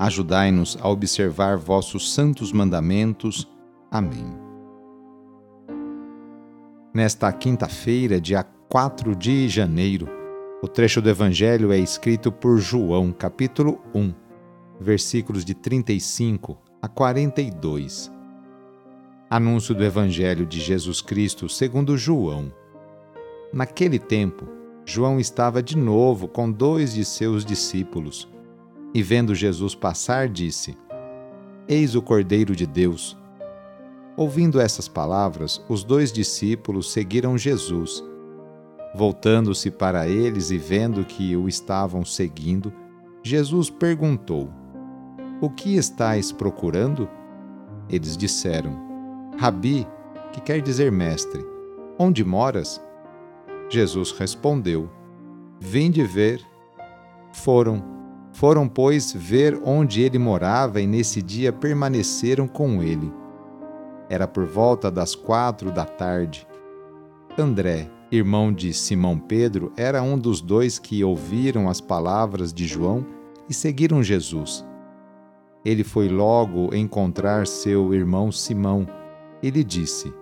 Ajudai-nos a observar vossos santos mandamentos. Amém. Nesta quinta-feira, dia 4 de janeiro, o trecho do Evangelho é escrito por João, capítulo 1, versículos de 35 a 42. Anúncio do Evangelho de Jesus Cristo segundo João. Naquele tempo, João estava de novo com dois de seus discípulos e vendo Jesus passar, disse: Eis o Cordeiro de Deus. Ouvindo essas palavras, os dois discípulos seguiram Jesus. Voltando-se para eles e vendo que o estavam seguindo, Jesus perguntou: O que estáis procurando? Eles disseram: Rabi, que quer dizer mestre, onde moras? Jesus respondeu: Vinde ver. Foram foram, pois, ver onde ele morava e nesse dia permaneceram com ele. Era por volta das quatro da tarde. André, irmão de Simão Pedro, era um dos dois que ouviram as palavras de João e seguiram Jesus. Ele foi logo encontrar seu irmão Simão e lhe disse: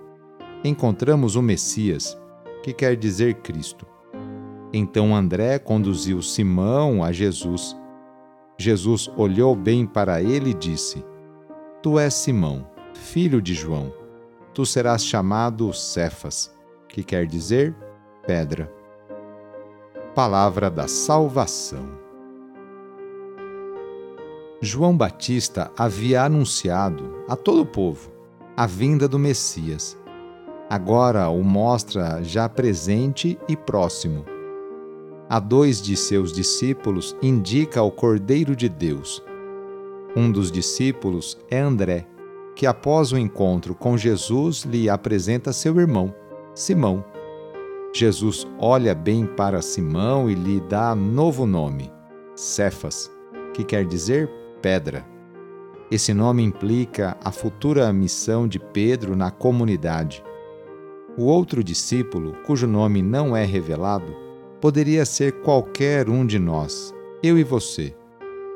Encontramos o Messias, que quer dizer Cristo. Então André conduziu Simão a Jesus. Jesus olhou bem para ele e disse: Tu és Simão, filho de João. Tu serás chamado Cefas, que quer dizer pedra. Palavra da salvação. João Batista havia anunciado a todo o povo a vinda do Messias. Agora o mostra já presente e próximo a dois de seus discípulos indica o Cordeiro de Deus. Um dos discípulos é André, que após o encontro com Jesus lhe apresenta seu irmão, Simão. Jesus olha bem para Simão e lhe dá novo nome, Cefas, que quer dizer pedra. Esse nome implica a futura missão de Pedro na comunidade. O outro discípulo, cujo nome não é revelado, poderia ser qualquer um de nós, eu e você,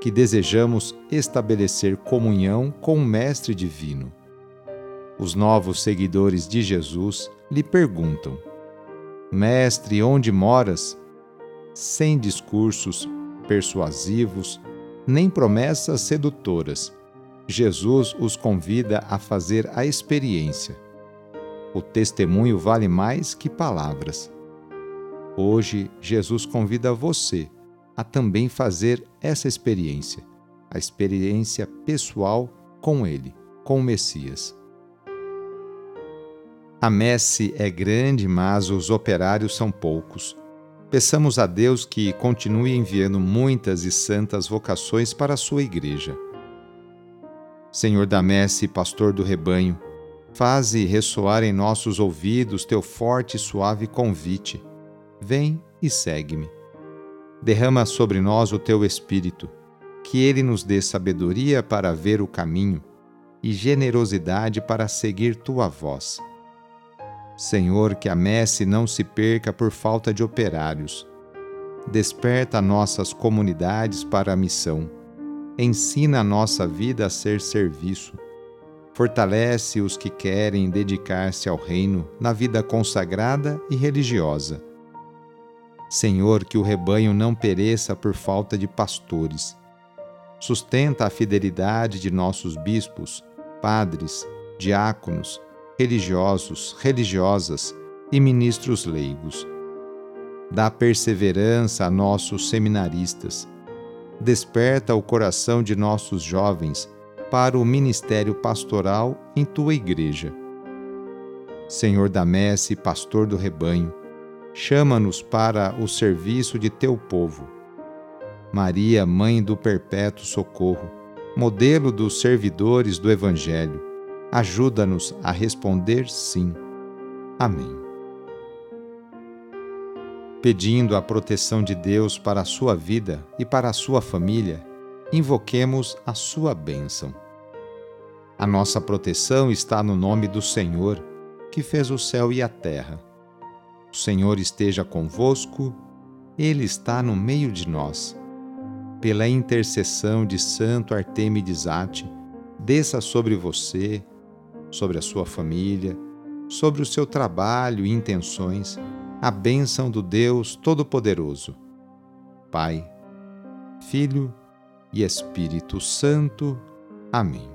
que desejamos estabelecer comunhão com o Mestre Divino. Os novos seguidores de Jesus lhe perguntam: Mestre, onde moras? Sem discursos persuasivos, nem promessas sedutoras, Jesus os convida a fazer a experiência. O testemunho vale mais que palavras. Hoje, Jesus convida você a também fazer essa experiência, a experiência pessoal com Ele, com o Messias. A messe é grande, mas os operários são poucos. Peçamos a Deus que continue enviando muitas e santas vocações para a sua igreja. Senhor da messe, pastor do rebanho, faze ressoar em nossos ouvidos teu forte e suave convite Vem e segue-me. Derrama sobre nós o teu Espírito, que ele nos dê sabedoria para ver o caminho e generosidade para seguir tua voz. Senhor, que a messe não se perca por falta de operários. Desperta nossas comunidades para a missão. Ensina a nossa vida a ser serviço. Fortalece os que querem dedicar-se ao reino na vida consagrada e religiosa Senhor, que o rebanho não pereça por falta de pastores. Sustenta a fidelidade de nossos bispos, padres, diáconos, religiosos, religiosas e ministros leigos. Dá perseverança a nossos seminaristas. Desperta o coração de nossos jovens para o ministério pastoral em tua igreja. Senhor da messe, pastor do rebanho, chama-nos para o serviço de teu povo. Maria, mãe do perpétuo socorro, modelo dos servidores do Evangelho, ajuda-nos a responder sim. Amém. Pedindo a proteção de Deus para a sua vida e para a sua família, invoquemos a sua bênção. A nossa proteção está no nome do Senhor, que fez o céu e a terra. O Senhor esteja convosco, Ele está no meio de nós. Pela intercessão de Santo Artemides Ate, desça sobre você, sobre a sua família, sobre o seu trabalho e intenções, a bênção do Deus Todo-Poderoso. Pai, Filho e Espírito Santo. Amém.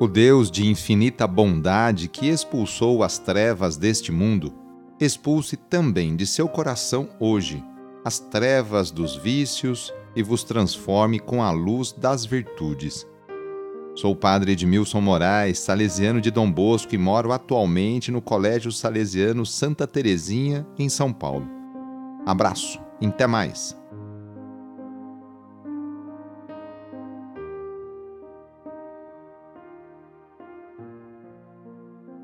O Deus de infinita bondade que expulsou as trevas deste mundo, expulse também de seu coração hoje as trevas dos vícios e vos transforme com a luz das virtudes. Sou o padre Edmilson Moraes, salesiano de Dom Bosco e moro atualmente no Colégio Salesiano Santa Terezinha, em São Paulo. Abraço, e até mais!